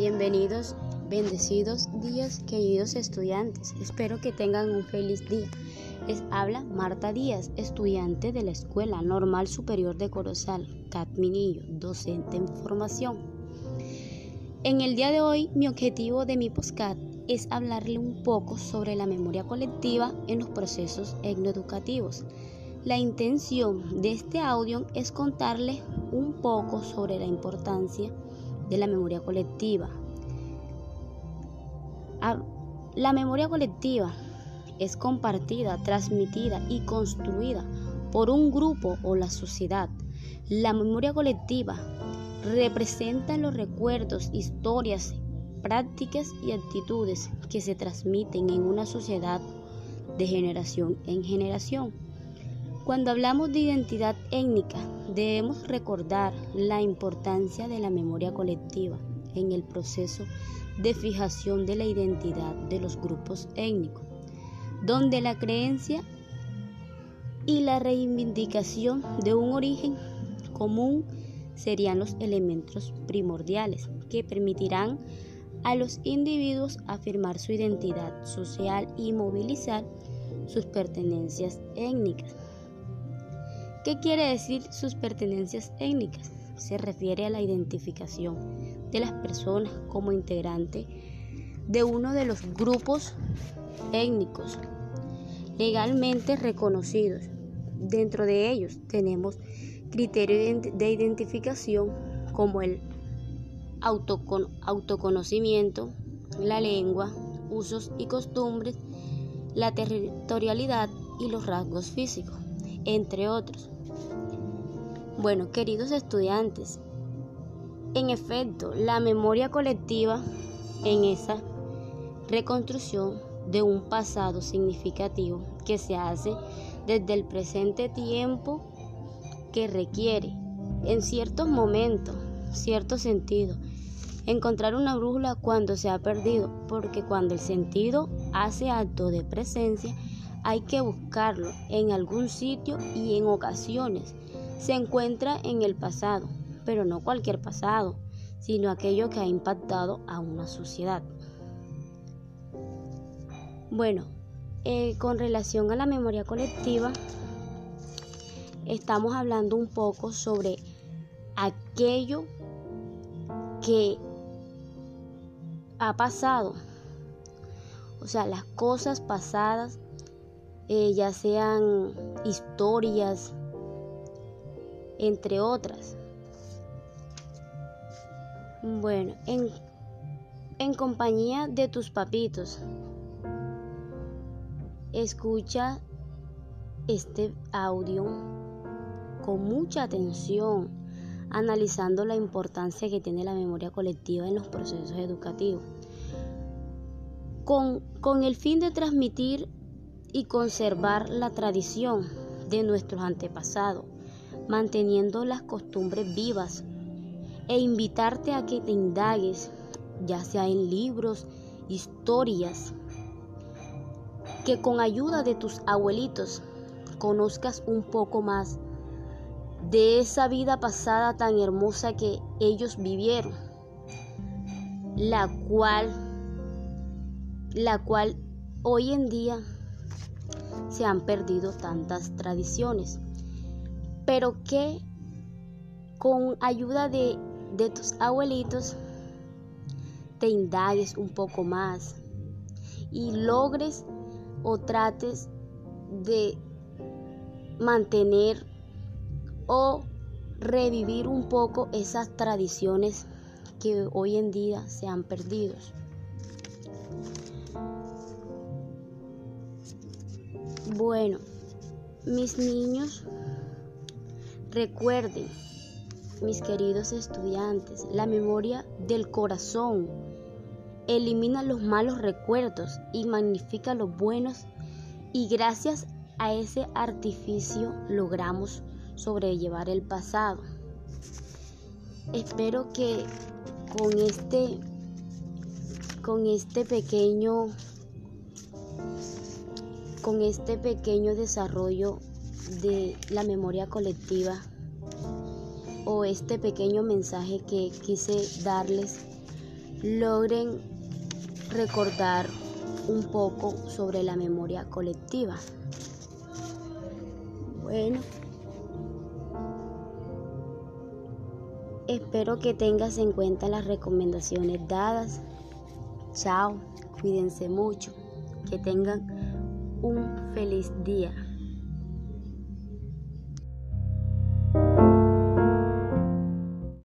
Bienvenidos, bendecidos días, queridos estudiantes. Espero que tengan un feliz día. Les habla Marta Díaz, estudiante de la Escuela Normal Superior de Corozal, Catminillo, docente en formación. En el día de hoy, mi objetivo de mi postcat es hablarle un poco sobre la memoria colectiva en los procesos etnoeducativos. La intención de este audio es contarle un poco sobre la importancia de la memoria colectiva. La memoria colectiva es compartida, transmitida y construida por un grupo o la sociedad. La memoria colectiva representa los recuerdos, historias, prácticas y actitudes que se transmiten en una sociedad de generación en generación. Cuando hablamos de identidad étnica, debemos recordar la importancia de la memoria colectiva en el proceso de fijación de la identidad de los grupos étnicos, donde la creencia y la reivindicación de un origen común serían los elementos primordiales que permitirán a los individuos afirmar su identidad social y movilizar sus pertenencias étnicas. ¿Qué quiere decir sus pertenencias étnicas? Se refiere a la identificación de las personas como integrante de uno de los grupos étnicos legalmente reconocidos. Dentro de ellos tenemos criterios de identificación como el autoconocimiento, la lengua, usos y costumbres, la territorialidad y los rasgos físicos entre otros. Bueno, queridos estudiantes, en efecto, la memoria colectiva en esa reconstrucción de un pasado significativo que se hace desde el presente tiempo que requiere, en ciertos momentos, cierto sentido, encontrar una brújula cuando se ha perdido, porque cuando el sentido hace acto de presencia, hay que buscarlo en algún sitio y en ocasiones se encuentra en el pasado, pero no cualquier pasado, sino aquello que ha impactado a una sociedad. Bueno, eh, con relación a la memoria colectiva, estamos hablando un poco sobre aquello que ha pasado, o sea, las cosas pasadas eh, ya sean historias, entre otras. Bueno, en, en compañía de tus papitos, escucha este audio con mucha atención, analizando la importancia que tiene la memoria colectiva en los procesos educativos, con, con el fin de transmitir y conservar la tradición de nuestros antepasados, manteniendo las costumbres vivas e invitarte a que te indagues, ya sea en libros, historias, que con ayuda de tus abuelitos conozcas un poco más de esa vida pasada tan hermosa que ellos vivieron, la cual la cual hoy en día se han perdido tantas tradiciones, pero que con ayuda de, de tus abuelitos te indagues un poco más y logres o trates de mantener o revivir un poco esas tradiciones que hoy en día se han perdido. Bueno, mis niños, recuerden, mis queridos estudiantes, la memoria del corazón elimina los malos recuerdos y magnifica los buenos y gracias a ese artificio logramos sobrellevar el pasado. Espero que con este con este pequeño con este pequeño desarrollo de la memoria colectiva o este pequeño mensaje que quise darles, logren recordar un poco sobre la memoria colectiva. Bueno, espero que tengas en cuenta las recomendaciones dadas. Chao, cuídense mucho, que tengan un feliz día.